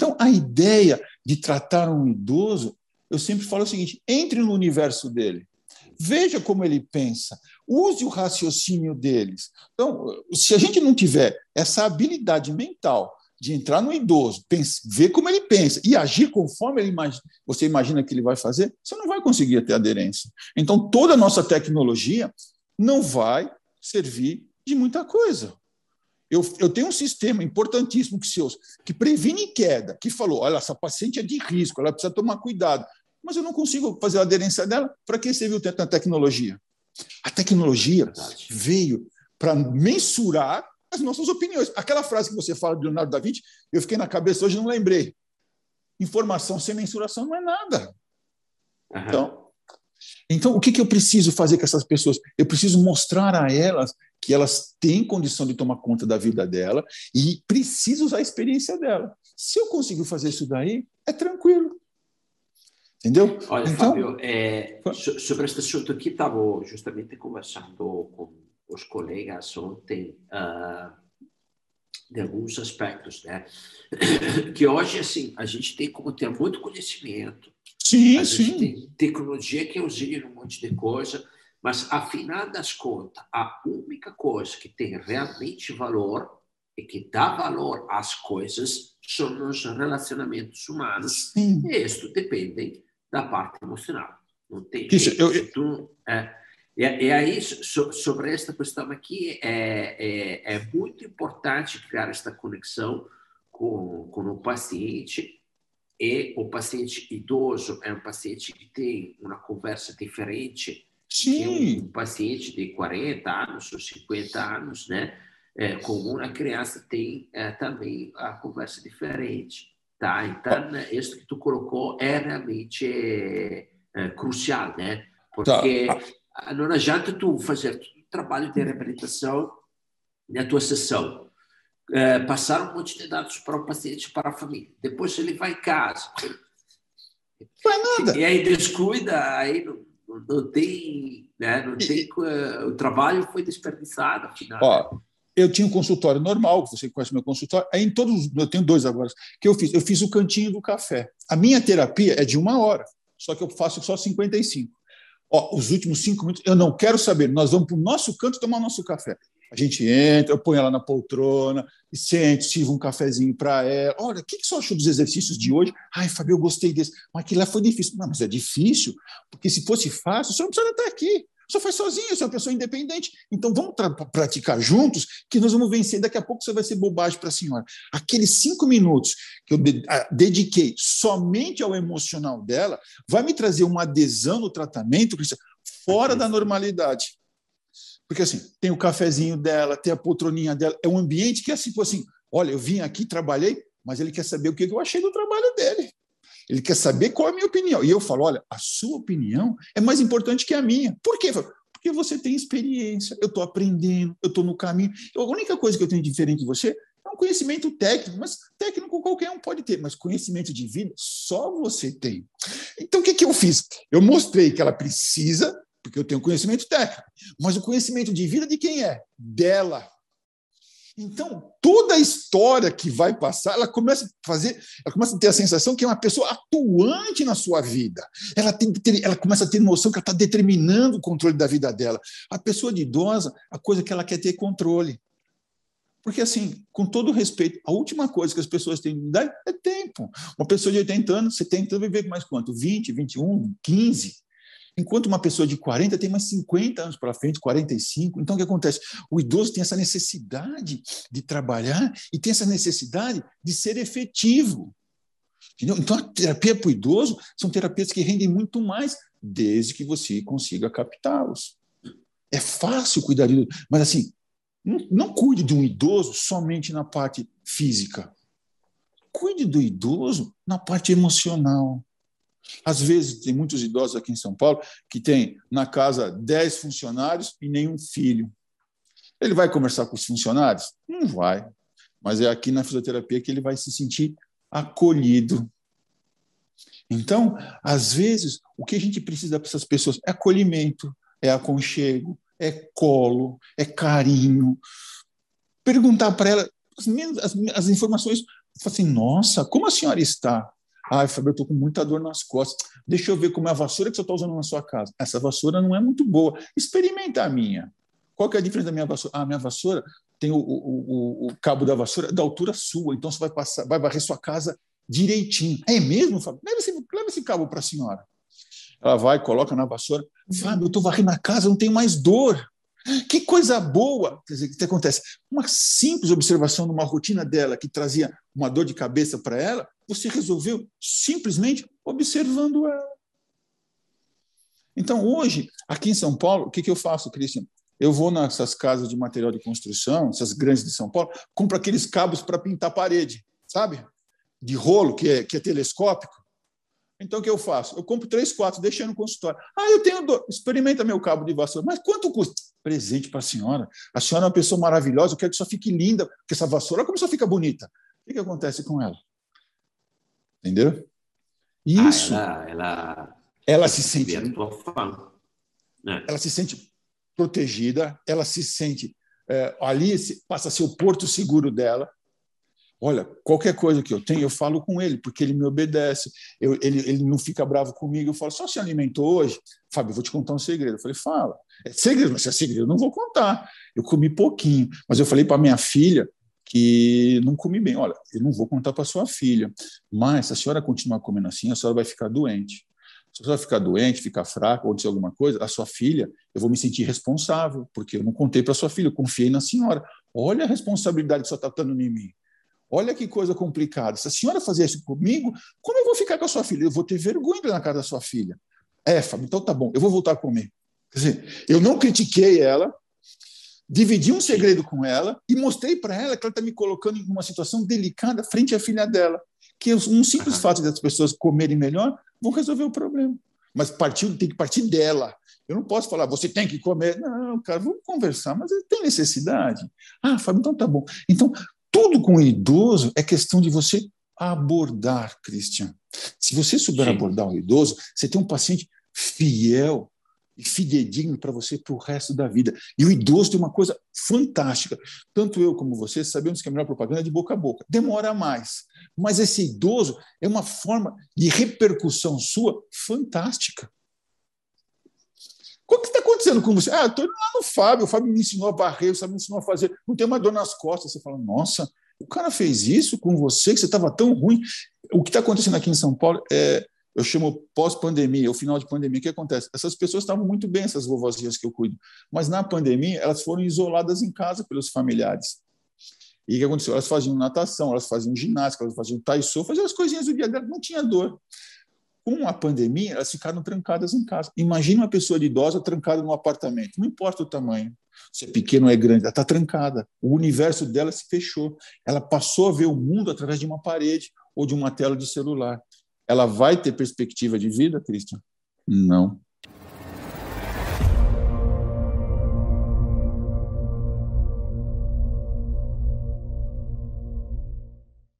Então, a ideia de tratar um idoso, eu sempre falo o seguinte: entre no universo dele. Veja como ele pensa, use o raciocínio deles. Então, se a gente não tiver essa habilidade mental de entrar no idoso, ver como ele pensa e agir conforme imagina, você imagina que ele vai fazer, você não vai conseguir ter aderência. Então, toda a nossa tecnologia não vai servir de muita coisa. Eu, eu tenho um sistema importantíssimo que, se que previne queda, que falou: olha, essa paciente é de risco, ela precisa tomar cuidado. Mas eu não consigo fazer a aderência dela. Para que serviu a tecnologia? A tecnologia Verdade. veio para mensurar as nossas opiniões. Aquela frase que você fala de Leonardo da Vinci, eu fiquei na cabeça hoje e não lembrei. Informação sem mensuração não é nada. Uhum. Então, então, o que, que eu preciso fazer com essas pessoas? Eu preciso mostrar a elas que elas têm condição de tomar conta da vida dela e preciso usar a experiência dela. Se eu conseguir fazer isso daí, é tranquilo. Entendeu? Olha, então, Fábio, é, sobre este assunto aqui, estava justamente conversando com os colegas ontem uh, de alguns aspectos, né? Que hoje, assim, a gente tem como ter muito conhecimento, sim, a gente sim. tem tecnologia que auxilia um monte de coisa, mas, afinal das contas, a única coisa que tem realmente valor e que dá valor às coisas são os relacionamentos humanos. Sim. E isso depende da parte emocional. Não tem Isso, eu, tu, é, e, e aí, so, sobre esta questão aqui, é, é, é, muito importante criar esta conexão com, com o paciente. E o paciente idoso é um paciente que tem uma conversa diferente Sim. que um paciente de 40 anos ou 50 anos, né? É, como uma criança tem é, também a conversa diferente, tá? Então, né, isso que tu colocou é realmente é, é, crucial, né? Porque tá. não adianta tu fazer todo o trabalho de reabilitação na tua sessão, é, passar um monte de dados para o paciente, para a família. Depois ele vai em casa. Não é nada. E aí descuida, aí não, não tem, né? Não tem o trabalho foi desperdiçado, afinal. Ó, eu tinha um consultório normal, você conhece meu consultório, aí em todos, eu tenho dois agora, que eu fiz, eu fiz o cantinho do café. A minha terapia é de uma hora, só que eu faço só 55. Ó, os últimos cinco minutos, eu não quero saber, nós vamos para o nosso canto tomar nosso café. A gente entra, eu ponho ela na poltrona, e sente, sirva um cafezinho para ela. Olha, o que, que você achou dos exercícios de hoje? Ai, Fabio, eu gostei desse. Mas aquilo lá foi difícil. Não, mas é difícil, porque se fosse fácil, você não precisa estar aqui. Você faz sozinho, você é uma pessoa independente. Então vamos praticar juntos, que nós vamos vencer. Daqui a pouco você vai ser bobagem para a senhora. Aqueles cinco minutos que eu dediquei somente ao emocional dela, vai me trazer uma adesão no tratamento, fora da normalidade. Porque assim, tem o cafezinho dela, tem a poltroninha dela, é um ambiente que é assim, assim, olha, eu vim aqui, trabalhei, mas ele quer saber o que eu achei do trabalho dele. Ele quer saber qual é a minha opinião. E eu falo, olha, a sua opinião é mais importante que a minha. Por quê? Porque você tem experiência, eu estou aprendendo, eu estou no caminho. A única coisa que eu tenho diferente de você é um conhecimento técnico, mas técnico qualquer um pode ter, mas conhecimento de vida só você tem. Então, o que, que eu fiz? Eu mostrei que ela precisa porque eu tenho conhecimento técnico, mas o conhecimento de vida de quem é? Dela. Então, toda a história que vai passar, ela começa a fazer, ela começa a ter a sensação que é uma pessoa atuante na sua vida. Ela, tem ela começa a ter noção que ela está determinando o controle da vida dela. A pessoa de idosa, a coisa que ela quer ter controle. Porque, assim, com todo respeito, a última coisa que as pessoas têm de dar é tempo. Uma pessoa de 80 anos, 70 anos, vai viver mais quanto? 20, 21, 15? Enquanto uma pessoa de 40 tem mais 50 anos para frente, 45. Então, o que acontece? O idoso tem essa necessidade de trabalhar e tem essa necessidade de ser efetivo. Entendeu? Então, a terapia para o idoso são terapias que rendem muito mais, desde que você consiga captá-los. É fácil cuidar de idoso, mas assim, não, não cuide de um idoso somente na parte física. Cuide do idoso na parte emocional, às vezes, tem muitos idosos aqui em São Paulo que tem na casa 10 funcionários e nenhum filho. Ele vai conversar com os funcionários? Não vai. Mas é aqui na fisioterapia que ele vai se sentir acolhido. Então, às vezes, o que a gente precisa para essas pessoas é acolhimento, é aconchego, é colo, é carinho. Perguntar para ela as, as, as informações assim, nossa, como a senhora está? Ai, Fábio, eu estou com muita dor nas costas. Deixa eu ver como é a vassoura que você está usando na sua casa. Essa vassoura não é muito boa. Experimenta a minha. Qual que é a diferença da minha vassoura? Ah, a minha vassoura tem o, o, o, o, cabo da vassoura da altura sua, então você vai passar, vai varrer sua casa direitinho. É mesmo, Fábio? Leva esse, leva esse cabo para a senhora. Ela vai, coloca na vassoura. Fábio, eu estou varrendo a casa, não tenho mais dor. Que coisa boa! Quer dizer, o que acontece? Uma simples observação numa rotina dela que trazia uma dor de cabeça para ela, você resolveu simplesmente observando ela. Então, hoje, aqui em São Paulo, o que, que eu faço, Cristian? Eu vou nessas casas de material de construção, essas grandes de São Paulo, compro aqueles cabos para pintar parede, sabe? De rolo, que é, que é telescópico. Então, o que eu faço? Eu compro três, quatro, deixo no consultório. Ah, eu tenho dor. Experimenta meu cabo de vassoura. Mas quanto custa? Presente para a senhora. A senhora é uma pessoa maravilhosa, eu quero que só fique linda, porque essa vassoura, como só fica bonita? O que, que acontece com ela? Entendeu? Ah, Isso. Ah, ela, ela, ela se sente. Né? Ela se sente protegida, ela se sente é, ali, passa a ser o porto seguro dela. Olha, qualquer coisa que eu tenho, eu falo com ele, porque ele me obedece, eu, ele, ele não fica bravo comigo. Eu falo, só se alimentou hoje? Fábio, eu vou te contar um segredo. Eu falei, fala. É segredo, mas se é segredo, eu não vou contar. Eu comi pouquinho, mas eu falei para minha filha que não comi bem. Olha, eu não vou contar para sua filha, mas se a senhora continuar comendo assim, a senhora vai ficar doente. Se você vai ficar doente, ficar fraca, ou acontecer alguma coisa, a sua filha, eu vou me sentir responsável, porque eu não contei para sua filha, eu confiei na senhora. Olha a responsabilidade que você está dando em mim. Olha que coisa complicada. Se a senhora fazer isso comigo, como eu vou ficar com a sua filha? Eu vou ter vergonha na casa da sua filha. É, Fábio, então tá bom, eu vou voltar a comer. Quer dizer, eu não critiquei ela, dividi um segredo com ela e mostrei para ela que ela está me colocando em uma situação delicada frente à filha dela. Que um simples fato das pessoas comerem melhor vão resolver o problema. Mas partiu, tem que partir dela. Eu não posso falar, você tem que comer. Não, cara, vamos conversar, mas tem necessidade. Ah, Fábio, então tá bom. Então, tudo com o idoso é questão de você abordar, Christian. Se você souber Sim. abordar o idoso, você tem um paciente fiel e fidedigno para você para o resto da vida. E o idoso tem uma coisa fantástica. Tanto eu como você sabemos que a melhor propaganda é de boca a boca. Demora mais. Mas esse idoso é uma forma de repercussão sua fantástica. O que está acontecendo com você? Ah, estou indo lá no Fábio, o Fábio me ensinou a barrer, o Fábio me ensinou a fazer, não tem mais dor nas costas. Você fala, nossa, o cara fez isso com você, que você estava tão ruim. O que está acontecendo aqui em São Paulo é, eu chamo pós-pandemia, o final de pandemia, o que acontece? Essas pessoas estavam muito bem, essas vovozinhas que eu cuido, mas na pandemia elas foram isoladas em casa pelos familiares. E o que aconteceu? Elas faziam natação, elas faziam ginástica, elas faziam taiso, faziam as coisinhas do dia dela, não tinha dor com a pandemia, elas ficaram trancadas em casa. Imagina uma pessoa idosa trancada num apartamento, não importa o tamanho, se é pequeno ou é grande, ela está trancada. O universo dela se fechou. Ela passou a ver o mundo através de uma parede ou de uma tela de celular. Ela vai ter perspectiva de vida, Cristian? Não.